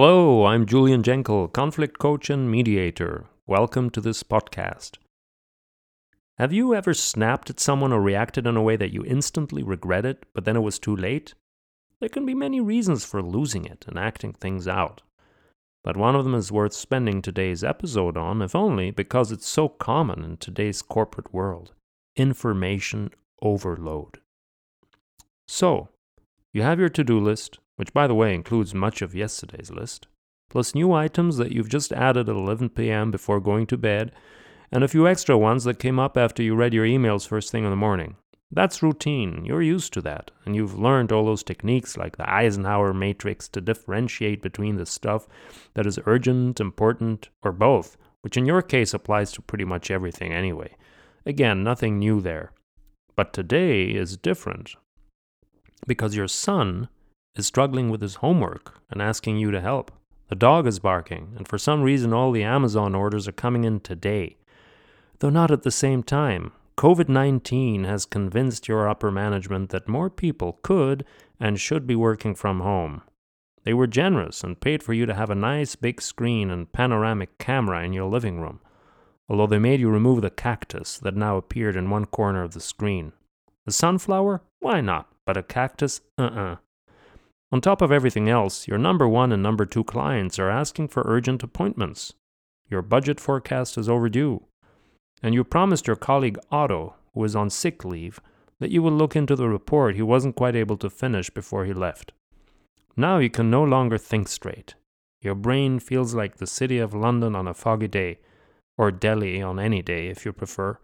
Hello, I'm Julian Jenkel, conflict coach and mediator. Welcome to this podcast. Have you ever snapped at someone or reacted in a way that you instantly regretted, but then it was too late? There can be many reasons for losing it and acting things out. But one of them is worth spending today's episode on, if only because it's so common in today's corporate world information overload. So, you have your to do list, which by the way includes much of yesterday's list, plus new items that you've just added at 11 p.m. before going to bed, and a few extra ones that came up after you read your emails first thing in the morning. That's routine. You're used to that. And you've learned all those techniques like the Eisenhower matrix to differentiate between the stuff that is urgent, important, or both, which in your case applies to pretty much everything anyway. Again, nothing new there. But today is different because your son is struggling with his homework and asking you to help. The dog is barking, and for some reason, all the Amazon orders are coming in today. Though not at the same time. COVID 19 has convinced your upper management that more people could and should be working from home. They were generous and paid for you to have a nice big screen and panoramic camera in your living room, although they made you remove the cactus that now appeared in one corner of the screen. The sunflower? Why not? But a cactus? Uh uh-uh. uh on top of everything else, your number one and number two clients are asking for urgent appointments. Your budget forecast is overdue. And you promised your colleague Otto, who is on sick leave, that you will look into the report he wasn't quite able to finish before he left. Now you can no longer think straight. Your brain feels like the city of London on a foggy day, or Delhi on any day if you prefer.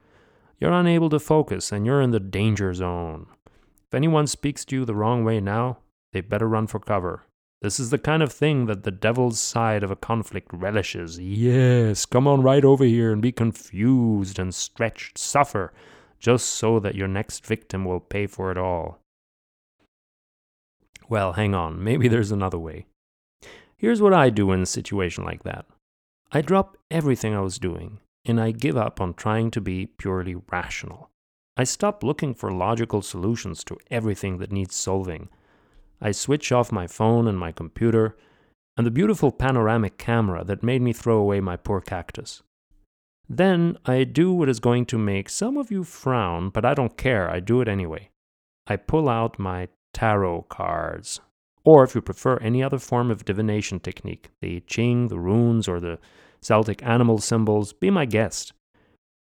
You're unable to focus and you're in the danger zone. If anyone speaks to you the wrong way now, they better run for cover. This is the kind of thing that the devil's side of a conflict relishes. Yes, come on right over here and be confused and stretched, suffer, just so that your next victim will pay for it all. Well, hang on, maybe there's another way. Here's what I do in a situation like that I drop everything I was doing and I give up on trying to be purely rational. I stop looking for logical solutions to everything that needs solving I switch off my phone and my computer and the beautiful panoramic camera that made me throw away my poor cactus. Then I do what is going to make some of you frown, but I don't care, I do it anyway. I pull out my tarot cards, or if you prefer any other form of divination technique, the Ching, the runes, or the Celtic animal symbols, be my guest.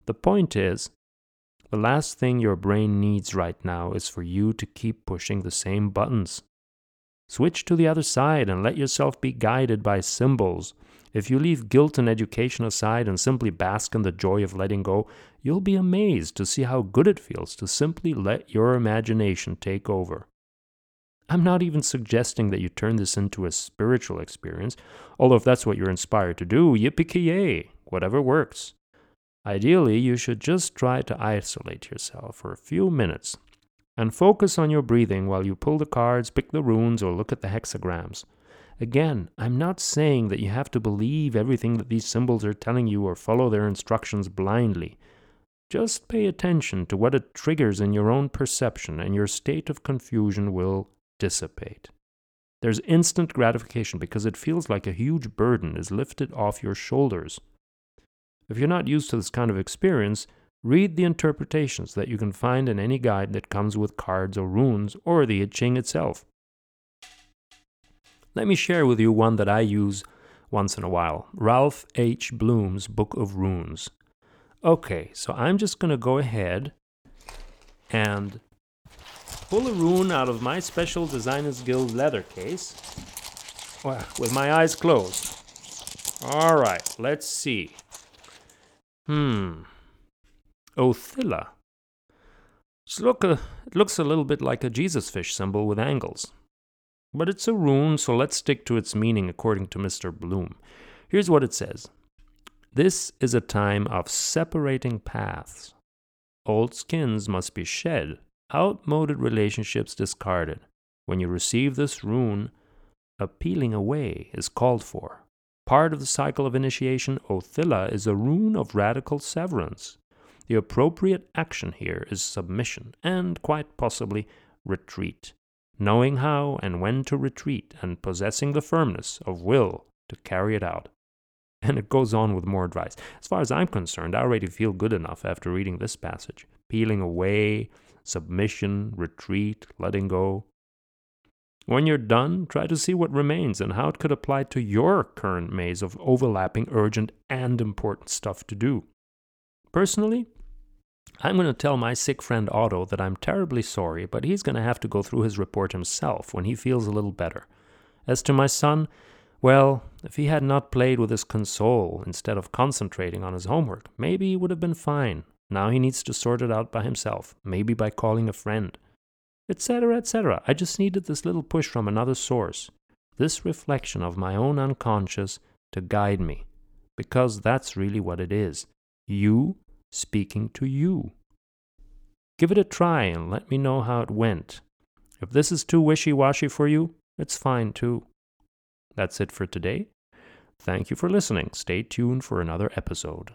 The point is, the last thing your brain needs right now is for you to keep pushing the same buttons. Switch to the other side and let yourself be guided by symbols. If you leave guilt and education aside and simply bask in the joy of letting go, you'll be amazed to see how good it feels to simply let your imagination take over. I'm not even suggesting that you turn this into a spiritual experience, although if that's what you're inspired to do, yippee-ki-yay, whatever works. Ideally, you should just try to isolate yourself for a few minutes and focus on your breathing while you pull the cards, pick the runes, or look at the hexagrams. Again, I'm not saying that you have to believe everything that these symbols are telling you or follow their instructions blindly. Just pay attention to what it triggers in your own perception, and your state of confusion will dissipate. There's instant gratification because it feels like a huge burden is lifted off your shoulders. If you're not used to this kind of experience, Read the interpretations that you can find in any guide that comes with cards or runes or the I Ching itself. Let me share with you one that I use once in a while Ralph H. Blum's Book of Runes. Okay, so I'm just going to go ahead and pull a rune out of my special Designers Guild leather case well, with my eyes closed. All right, let's see. Hmm. Othila. Look a, it looks a little bit like a Jesus fish symbol with angles. But it's a rune, so let's stick to its meaning according to Mr. Blum. Here's what it says This is a time of separating paths. Old skins must be shed, outmoded relationships discarded. When you receive this rune, a peeling away is called for. Part of the cycle of initiation, Othila is a rune of radical severance. The appropriate action here is submission and, quite possibly, retreat. knowing how and when to retreat, and possessing the firmness of will to carry it out. And it goes on with more advice. As far as I'm concerned, I already feel good enough after reading this passage. Peeling away, submission, retreat, letting go. When you're done, try to see what remains and how it could apply to your current maze of overlapping, urgent, and important stuff to do. Personally, I'm going to tell my sick friend Otto that I'm terribly sorry, but he's going to have to go through his report himself when he feels a little better. As to my son, well, if he had not played with his console instead of concentrating on his homework, maybe he would have been fine. Now he needs to sort it out by himself, maybe by calling a friend, etc., etc. I just needed this little push from another source, this reflection of my own unconscious to guide me, because that's really what it is. You speaking to you. Give it a try and let me know how it went. If this is too wishy washy for you, it's fine too. That's it for today. Thank you for listening. Stay tuned for another episode.